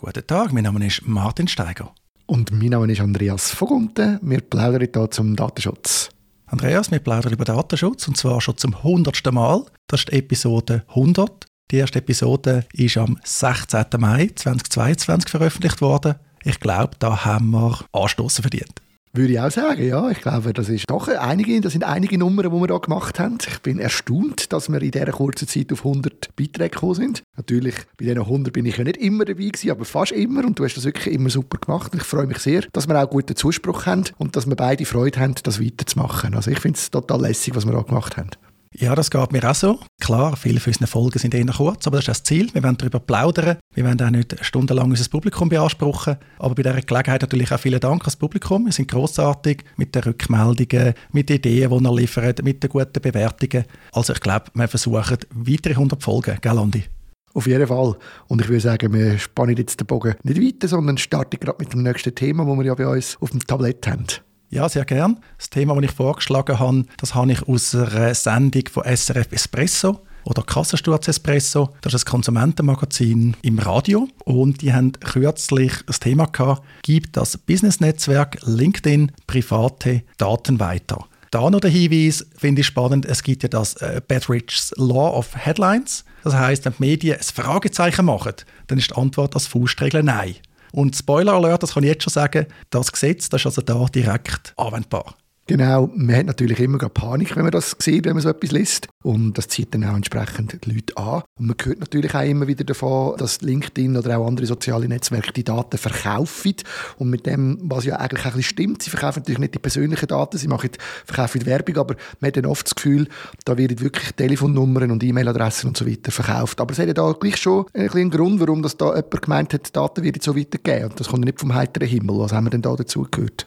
Guten Tag, mein Name ist Martin Steiger. Und mein Name ist Andreas Vogunten. Wir plaudern hier zum Datenschutz. Andreas, wir plaudern über Datenschutz und zwar schon zum hundertsten Mal. Das ist die Episode 100. Die erste Episode ist am 16. Mai 2022 veröffentlicht worden. Ich glaube, da haben wir Anstoßen verdient. Würde ich auch sagen, ja. Ich glaube, das ist doch einige, das sind einige Nummern, die wir da gemacht haben. Ich bin erstaunt, dass wir in dieser kurzen Zeit auf 100 Beiträge gekommen sind. Natürlich, bei diesen 100 bin ich ja nicht immer dabei gewesen, aber fast immer. Und du hast das wirklich immer super gemacht. Und ich freue mich sehr, dass wir auch guten Zuspruch haben und dass wir beide Freude haben, das weiterzumachen. Also ich finde es total lässig, was wir da gemacht haben. Ja, das geht mir auch so. Klar, viele von unseren Folgen sind eher kurz, aber das ist das Ziel. Wir wollen darüber plaudern. Wir wollen auch nicht stundenlang unser Publikum beanspruchen. Aber bei dieser Gelegenheit natürlich auch vielen Dank ans Publikum. Wir sind großartig mit den Rückmeldungen, mit den Ideen, die ihr liefert, mit den guten Bewertungen. Also ich glaube, wir versuchen weitere 100 Folgen. Gell, Andi? Auf jeden Fall. Und ich würde sagen, wir spannen jetzt den Bogen nicht weiter, sondern starten gerade mit dem nächsten Thema, das wir ja bei uns auf dem Tablett haben. Ja, sehr gern. Das Thema, das ich vorgeschlagen habe, das habe ich aus einer Sendung von SRF Espresso oder Kassensturz Espresso. Das ist ein Konsumentenmagazin im Radio und die haben kürzlich das Thema gehabt, gibt das Business-Netzwerk LinkedIn private Daten weiter. Da noch der Hinweis, finde ich spannend, es gibt ja das äh, Bedrich's Law of Headlines. Das heißt, wenn die Medien ein Fragezeichen machen, dann ist die Antwort als Faustregel Nein. Und Spoiler Alert, das kann ich jetzt schon sagen, das Gesetz das ist also da direkt anwendbar. Genau, man hat natürlich immer Panik, wenn man das sieht, wenn man so etwas liest. Und das zieht dann auch entsprechend die Leute an. Und man hört natürlich auch immer wieder davon, dass LinkedIn oder auch andere soziale Netzwerke die Daten verkaufen. Und mit dem, was ja eigentlich ein bisschen stimmt, sie verkaufen natürlich nicht die persönlichen Daten, sie machen verkaufen Werbung, aber man hat dann oft das Gefühl, da werden wirklich Telefonnummern und E-Mail-Adressen und so weiter verkauft. Aber es hat ja da gleich schon einen Grund, warum das da jemand gemeint hat, die Daten werden so weitergeben. Und das kommt nicht vom heiteren Himmel. Was haben wir denn da dazu gehört?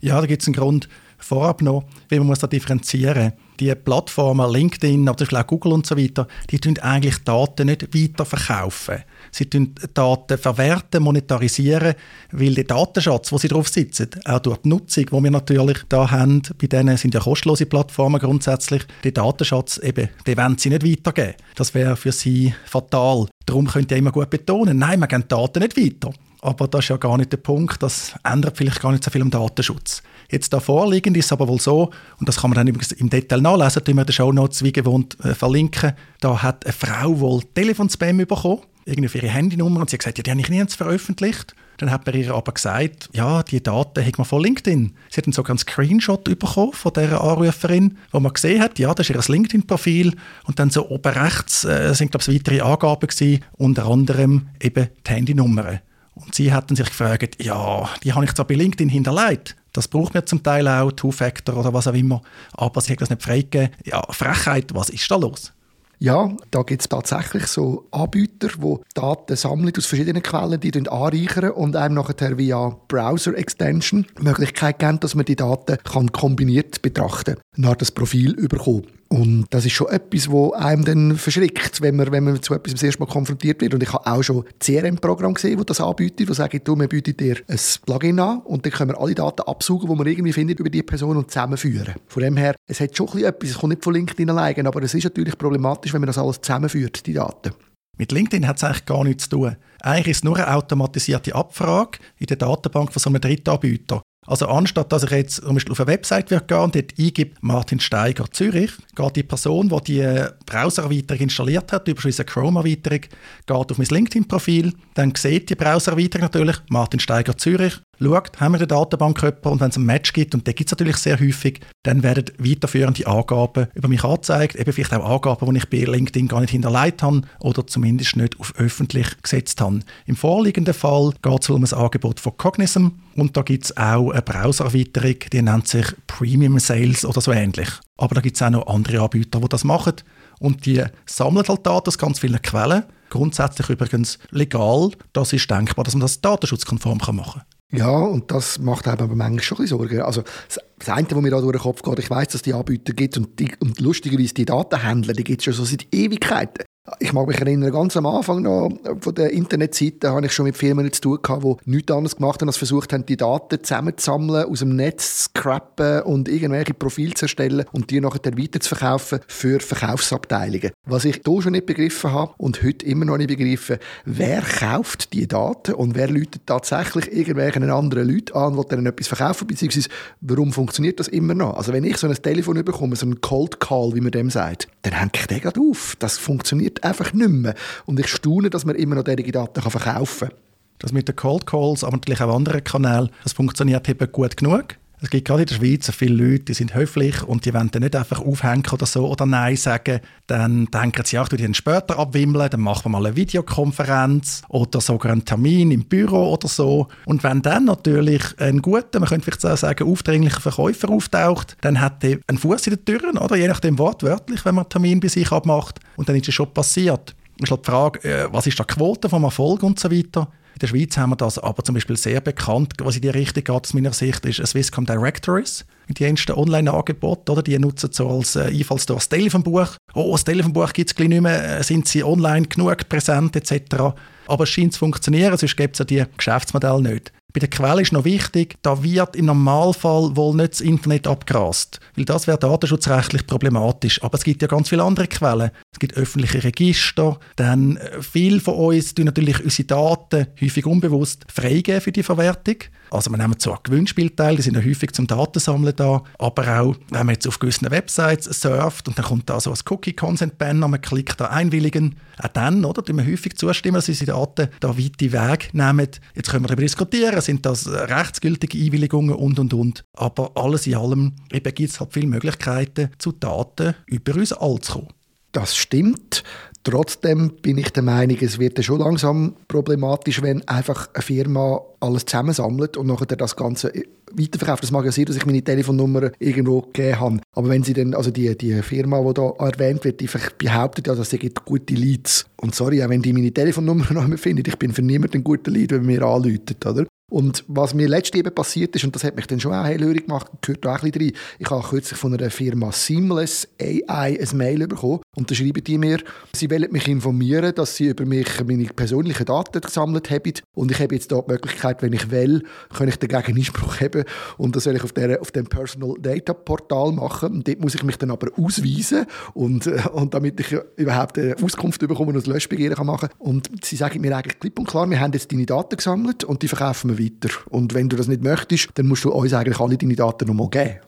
Ja, da gibt es einen Grund vorab noch, wie man muss da differenzieren. Die Plattformen LinkedIn, aber auch Google und so weiter, die tun eigentlich Daten nicht weiterverkaufen. Sie tun Daten verwerten, monetarisieren, weil der Datenschatz, wo sie drauf sitzen, auch durch die Nutzung, wo wir natürlich da haben, bei denen sind ja kostenlose Plattformen grundsätzlich, den Datenschatz eben, den wollen sie nicht weitergeben. Das wäre für sie fatal. Darum könnt ihr immer gut betonen, nein, wir geben Daten nicht weiter. Aber das ist ja gar nicht der Punkt. Das ändert vielleicht gar nicht so viel am Datenschutz. Jetzt da vorliegend ist aber wohl so, und das kann man dann übrigens im Detail nachlesen, die wir den Show Notes wie gewohnt äh, verlinken. Da hat eine Frau wohl Telefonspam bekommen, irgendwie für ihre Handynummer, und sie hat gesagt, ja, die habe ich nirgends veröffentlicht. Dann hat man ihr aber gesagt, ja, die Daten hat man von LinkedIn. Sie hat dann sogar einen Screenshot bekommen von dieser Anruferin, wo man gesehen hat, ja, das ist ihr LinkedIn-Profil. Und dann so oben rechts äh, sind, glaube ich, weitere Angaben gewesen, unter anderem eben die Handynummern. Und sie hatten sich gefragt, ja, die habe ich zwar bei LinkedIn hinterlegt, das braucht mir zum Teil auch, Two-Factor oder was auch immer, aber sie hat das nicht freigegeben. Ja, Frechheit, was ist da los? Ja, da gibt es tatsächlich so Anbieter, die Daten sammeln aus verschiedenen Quellen, die anreichern und einem nachher via Browser-Extension die Möglichkeit geben, dass man die Daten kombiniert betrachten kann, nach das Profil überkommen. Und das ist schon etwas, wo einem dann verschrickt, wenn man, wenn man zu etwas das erste Mal konfrontiert wird. Und ich habe auch schon CRM-Programm gesehen, wo das anbietet, wo sagen, du, wir bieten dir ein Plugin an und dann können wir alle Daten absuchen, die man irgendwie findet über die Person und zusammenführen. Von dem her, es hat schon etwas, es kommt nicht von LinkedIn alleine, aber es ist natürlich problematisch, wenn man das alles zusammenführt, die Daten. Mit LinkedIn hat es eigentlich gar nichts zu tun. Eigentlich ist es nur eine automatisierte Abfrage in der Datenbank von so einem Drittanbieter. Also anstatt dass ich jetzt zum Beispiel auf eine Website gehe und dort eingebe Martin Steiger Zürich, geht die Person, die die Browser-Erweiterung installiert hat, über unsere Chrome-Erweiterung, geht auf mein LinkedIn-Profil, dann sieht die Browser-Erweiterung natürlich Martin Steiger Zürich, schaut, haben wir in der Datenbank jemanden und wenn es ein Match gibt, und das gibt es natürlich sehr häufig, dann werden weiterführende Angaben über mich angezeigt, eben vielleicht auch Angaben, die ich bei LinkedIn gar nicht hinterlegt habe oder zumindest nicht auf öffentlich gesetzt habe. Im vorliegenden Fall geht es um ein Angebot von Cognizant und da gibt es auch eine Browser-Erweiterung, die nennt sich Premium Sales oder so ähnlich. Aber da gibt es auch noch andere Anbieter, die das machen und die sammeln halt Daten aus ganz vielen Quellen. Grundsätzlich übrigens legal. Das ist denkbar, dass man das datenschutzkonform machen kann. Ja, und das macht einem aber manchmal schon ein bisschen Sorgen. Also das das eine, was mir da durch den Kopf geht, ich weiß, dass die Anbieter gibt und, die, und lustigerweise die Datenhändler, die gibt es schon so seit Ewigkeiten. Ich mag mich erinnern, ganz am Anfang noch von der Internetseite habe ich schon mit Firmen zu tun gehabt, die nichts anderes gemacht haben, als versucht haben, die Daten zusammenzusammeln, aus dem Netz zu scrappen und irgendwelche Profile zu erstellen und die nachher weiter zu verkaufen für Verkaufsabteilungen. Was ich da schon nicht begriffen habe und heute immer noch nicht begriffen, wer kauft die Daten und wer läutet tatsächlich irgendwelchen anderen Leuten an, die dann etwas verkaufen, beziehungsweise warum funktioniert das immer noch? Also wenn ich so ein Telefon bekomme, so einen Cold Call, wie man dem sagt, dann hänge ich den gerade auf. Das funktioniert funktioniert einfach nicht mehr. Und ich staune, dass man immer noch diese Daten verkaufen kann. Das mit den Cold Calls, aber natürlich auch anderen Kanälen, das funktioniert eben gut genug. Es gibt gerade in der Schweiz viele Leute, die sind höflich und die wollen dann nicht einfach aufhängen oder so oder Nein sagen. Dann denken sie, ja, ich dann später abwimmeln, dann machen wir mal eine Videokonferenz oder sogar einen Termin im Büro oder so. Und wenn dann natürlich ein guter, man könnte vielleicht auch sagen, aufdringlicher Verkäufer auftaucht, dann hat er einen Fuß in den Türen, oder? Je nachdem wortwörtlich, wenn man einen Termin bei sich abmacht. Und dann ist es schon passiert. ist halt die Frage, äh, was ist die Quote vom Erfolg und so weiter. In der Schweiz haben wir das aber zum Beispiel sehr bekannt, was in die Richtung geht, aus meiner Sicht, ist Swisscom Directories. Die ersten Online-Angebote, oder? Die nutzen so als äh, Einfallstor das Telefonbuch. Oh, das Telefonbuch gibt es gleich nicht mehr. Äh, sind sie online genug präsent, etc. Aber es scheint zu funktionieren, sonst gibt es ja die Geschäftsmodelle nicht. Bei der Quelle ist noch wichtig, da wird im Normalfall wohl nicht das Internet abgrast, weil das wäre datenschutzrechtlich problematisch. Aber es gibt ja ganz viele andere Quellen. Es gibt öffentliche Register, dann äh, viele von uns tun natürlich unsere Daten häufig unbewusst freigeben für die Verwertung. Also wir nehmen so an Gewinnspiel teil, die sind ja häufig zum Datensammeln da, aber auch, wenn man jetzt auf gewissen Websites surft und dann kommt da so ein Cookie-Consent-Banner, man klickt da einwilligen, auch dann, oder, tun wir häufig zustimmen, dass unsere Daten da weite Weg nehmen. Jetzt können wir darüber diskutieren, sind das rechtsgültige Einwilligungen und, und, und. Aber alles in allem gibt es halt viele Möglichkeiten, zu Daten über uns all zu kommen. Das stimmt. Trotzdem bin ich der Meinung, es wird schon langsam problematisch, wenn einfach eine Firma alles zusammensammelt und nachher das Ganze weiterverkauft. Das mag ja sein, dass ich meine Telefonnummer irgendwo gegeben habe. Aber wenn sie dann, also die, die Firma, die da erwähnt wird, die behauptet ja, dass sie gute Leads. Und sorry, auch wenn die meine Telefonnummer noch einmal findet, ich bin für niemanden ein guter Lead, wenn man mir anläutet, oder? Und was mir letztens eben passiert ist, und das hat mich dann schon auch hellhörig gemacht, gehört auch ein bisschen rein. Ich habe kürzlich von einer Firma Seamless AI ein Mail bekommen und da schreiben die mir, sie wollen mich informieren, dass sie über mich meine persönlichen Daten gesammelt haben und ich habe jetzt da die Möglichkeit, wenn ich will, kann ich dagegen Einspruch haben und das soll ich auf, der, auf dem Personal Data Portal machen und dort muss ich mich dann aber ausweisen und, äh, und damit ich überhaupt eine Auskunft bekomme und ein Löschbegehren machen kann. Und sie sagen mir eigentlich klipp und klar, wir haben jetzt deine Daten gesammelt und die verkaufen wir weiter. Und wenn du das nicht möchtest, dann musst du uns eigentlich alle deine Daten nochmal geben.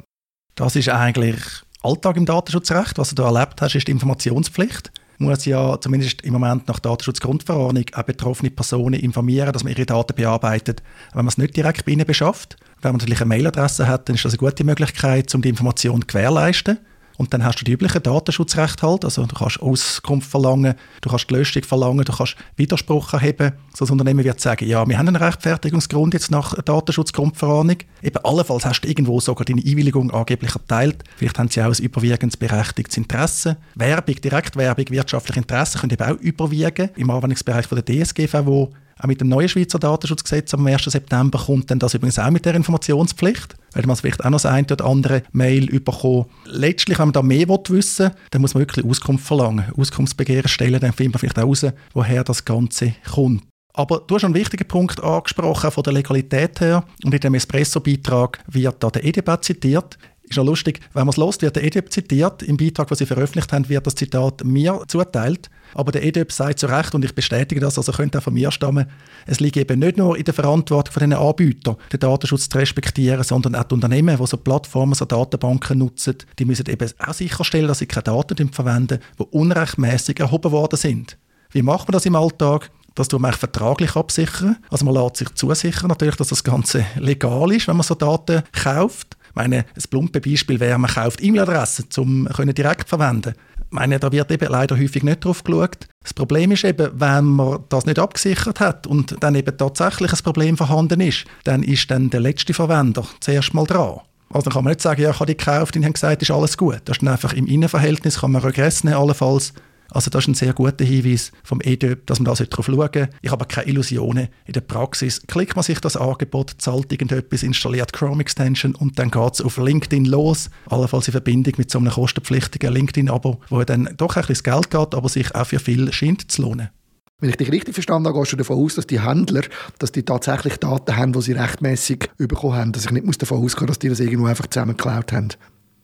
Das ist eigentlich Alltag im Datenschutzrecht. Was du da erlebt hast, ist die Informationspflicht muss ja zumindest im Moment nach Datenschutzgrundverordnung auch betroffene Personen informieren, dass man ihre Daten bearbeitet, wenn man es nicht direkt bei ihnen beschafft. Wenn man natürlich eine Mailadresse hat, dann ist das eine gute Möglichkeit, um die Information zu gewährleisten. Und dann hast du die üblichen Datenschutzrechte halt. Also du kannst Auskunft verlangen, du kannst die Löschung verlangen, du kannst Widerspruch erheben. So das Unternehmen wird sagen, ja, wir haben einen Rechtfertigungsgrund jetzt nach Datenschutzgrundverordnung. Eben allenfalls hast du irgendwo sogar deine Einwilligung angeblich erteilt. Vielleicht haben sie auch ein überwiegendes berechtigtes Interesse. Werbung, Direktwerbung, wirtschaftliche Interessen können eben auch überwiegen im Anwendungsbereich von der DSGVO. Auch mit dem neuen Schweizer Datenschutzgesetz am 1. September kommt dann das übrigens auch mit der Informationspflicht. Weil man vielleicht auch noch das eine oder andere Mail bekommen. Letztlich, wenn man da mehr wissen will, dann muss man wirklich Auskunft verlangen. Auskunftsbegehren stellen, dann findet man vielleicht auch raus, woher das Ganze kommt. Aber du hast einen wichtigen Punkt angesprochen, von der Legalität her. Und in dem Espresso-Beitrag wird da der EDB zitiert. Ist noch lustig, wenn man es lost, wird der EDB zitiert. Im Beitrag, den sie veröffentlicht haben, wird das Zitat mir zuteilt. Aber der EDEP sagt zu Recht, und ich bestätige das, also könnte auch von mir stammen, es liegt eben nicht nur in der Verantwortung von den Anbietern, den Datenschutz zu respektieren, sondern auch die Unternehmen, die so Plattformen, so Datenbanken nutzen, die müssen eben auch sicherstellen, dass sie keine Daten verwenden, die unrechtmäßig erhoben worden sind. Wie macht man das im Alltag? Das tut man vertraglich absichern. Also man lässt sich zusichern natürlich, dass das Ganze legal ist, wenn man so Daten kauft. Ich meine, ein plumpe Beispiel wäre, man kauft E-Mail-Adressen, um direkt verwenden meine, da wird eben leider häufig nicht drauf geschaut. Das Problem ist eben, wenn man das nicht abgesichert hat und dann eben tatsächlich ein Problem vorhanden ist, dann ist dann der letzte Verwender zuerst mal dran. Also dann kann man nicht sagen, ja, ich habe die gekauft und haben gesagt, ist alles gut. Das ist einfach im Innenverhältnis, kann man Regress nehmen allenfalls. Also das ist ein sehr guter Hinweis vom EDÖP, dass man da schauen sollte. Ich habe keine Illusionen. In der Praxis klickt man sich das Angebot, zahlt irgendetwas, installiert Chrome Extension und dann geht es auf LinkedIn los. Allenfalls in Verbindung mit so einem kostenpflichtigen LinkedIn-Abo, wo dann doch ein bisschen Geld geht, aber sich auch für viel scheint zu lohnen. Wenn ich dich richtig verstanden habe, gehst du davon aus, dass die Händler, dass die tatsächlich Daten haben, die sie rechtmäßig bekommen haben. Dass ich nicht muss davon ausgehen dass die das irgendwo einfach zusammengeklaut haben.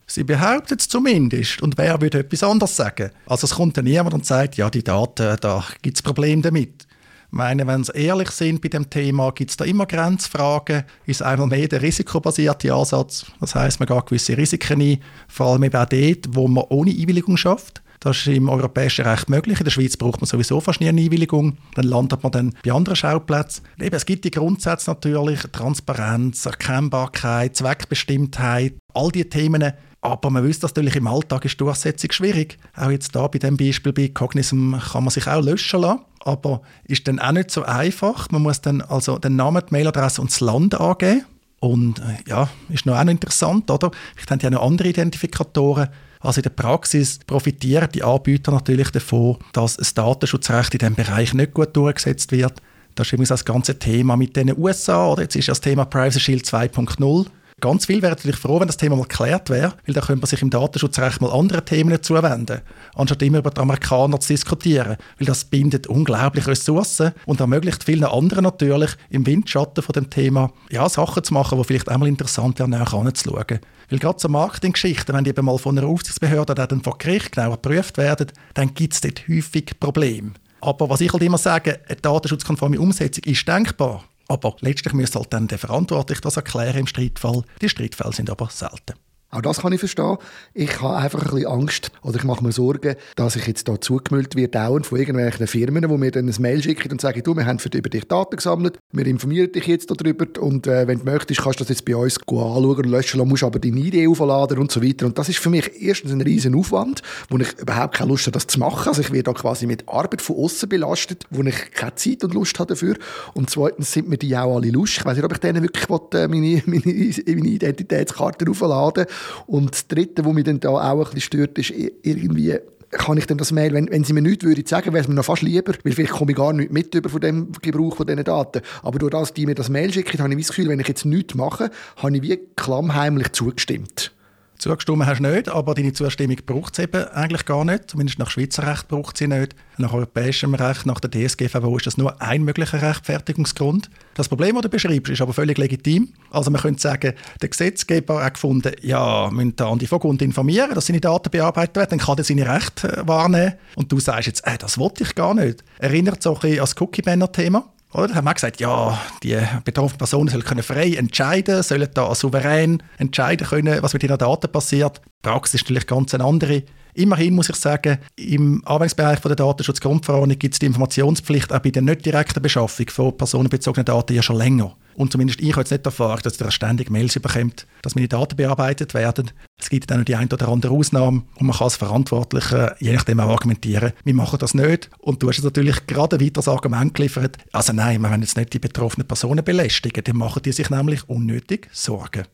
Sie behauptet es zumindest. Und wer würde etwas anderes sagen? Also es kommt dann niemand und sagt, ja, die Daten, da gibt es Probleme damit. Ich meine, wenn sie ehrlich sind bei dem Thema, gibt es da immer Grenzfragen. Ist einmal mehr der risikobasierte Ansatz. Das heißt, man geht gewisse Risiken ein, vor allem eben auch dort, wo man ohne Einwilligung schafft. Das ist im europäischen Recht möglich. In der Schweiz braucht man sowieso fast nie eine Einwilligung. Dann landet man dann bei anderen Schauplätzen. Eben, es gibt die Grundsätze natürlich, Transparenz, Erkennbarkeit, Zweckbestimmtheit, all diese Themen. Aber man wüsste natürlich, im Alltag ist Durchsetzung schwierig. Auch jetzt da bei dem Beispiel bei Cognism kann man sich auch löschen lassen. Aber ist dann auch nicht so einfach. Man muss dann also den Namen, die Mailadresse und das Land angeben. Und äh, ja, ist noch auch noch interessant, oder? Ich denke, ja noch andere Identifikatoren. Also in der Praxis profitieren die Anbieter natürlich davon, dass das Datenschutzrecht in diesem Bereich nicht gut durchgesetzt wird. Das ist übrigens das ganze Thema mit den USA, oder jetzt ist ja das Thema Privacy Shield 2.0. Ganz viel wäre natürlich froh, wenn das Thema mal geklärt wäre, weil dann könnte man sich im Datenschutzrecht mal anderen Themen zuwenden, anstatt immer über die Amerikaner zu diskutieren, weil das bindet unglaublich Ressourcen und ermöglicht vielen anderen natürlich im Windschatten von dem Thema ja, Sachen zu machen, die vielleicht einmal interessant wären, näher anzuschauen. Weil gerade so Marketinggeschichten, wenn die eben mal von einer Aufsichtsbehörde dann vor Gericht genau geprüft werden, dann gibt es dort häufig Probleme. Aber was ich halt immer sage, eine datenschutzkonforme Umsetzung ist denkbar. Aber letztlich müsste halt dann der Verantwortliche das erklären im Streitfall. Die Streitfälle sind aber selten. Auch das kann ich verstehen. Ich habe einfach ein bisschen Angst oder ich mache mir Sorgen, dass ich jetzt da zugemüllt werde dauernd von irgendwelchen Firmen, die mir dann ein Mail schicken und sagen, du, wir haben für über dich Daten gesammelt, wir informieren dich jetzt darüber und äh, wenn du möchtest, kannst du das jetzt bei uns anschauen und löschen lassen, musst aber deine Idee aufladen und so weiter. Und das ist für mich erstens ein riesen Aufwand, wo ich überhaupt keine Lust habe, das zu machen. Also ich werde da quasi mit Arbeit von außen belastet, wo ich keine Zeit und Lust habe dafür. Und zweitens sind mir die auch alle lustig. Ich weiß nicht, ob ich denen wirklich äh, meine, meine, meine Identitätskarte aufladen und das Dritte, was mich dann da auch ein bisschen stört, ist irgendwie kann ich denn das Mail, wenn, wenn sie mir nichts würden sagen, wäre es mir noch fast lieber, weil vielleicht komme ich gar nicht mit über von dem Gebrauch von diesen Daten. Aber durch das, die mir das Mail schicken, habe ich das Gefühl, wenn ich jetzt nichts mache, habe ich wie klammheimlich zugestimmt. Zugestimmt hast du nicht, aber deine Zustimmung braucht es eben eigentlich gar nicht. Zumindest nach Schweizer Recht braucht sie nicht. Nach europäischem Recht, nach der DSGVO ist das nur ein möglicher Rechtfertigungsgrund. Das Problem, das du beschreibst, ist aber völlig legitim. Also man könnte sagen, der Gesetzgeber hat gefunden, ja, müssen da an die Vogelhund informieren, dass seine Daten bearbeitet werden, dann kann er seine Rechte wahrnehmen. Und du sagst jetzt, äh, das wollte ich gar nicht. Erinnert so ein bisschen an das Cookie-Banner-Thema. Oder? Haben wir gesagt, ja, die betroffenen Personen sollen können frei entscheiden, sollen da souverän entscheiden können, was mit ihren Daten passiert. Die Praxis ist natürlich ganz eine andere. Immerhin muss ich sagen, im Anwendungsbereich der Datenschutzgrundverordnung gibt es die Informationspflicht auch bei der nicht direkten Beschaffung von personenbezogenen Daten ja schon länger. Und zumindest ich habe jetzt nicht erfahren, dass er ständig Mails bekommt, dass meine Daten bearbeitet werden. Es gibt dann noch die eine oder andere Ausnahme und man kann als Verantwortlicher je nachdem auch argumentieren, wir machen das nicht. Und du hast jetzt natürlich gerade ein weiteres Argument geliefert. Also nein, wir wollen jetzt nicht die betroffenen Personen belästigen, dann machen die sich nämlich unnötig Sorgen.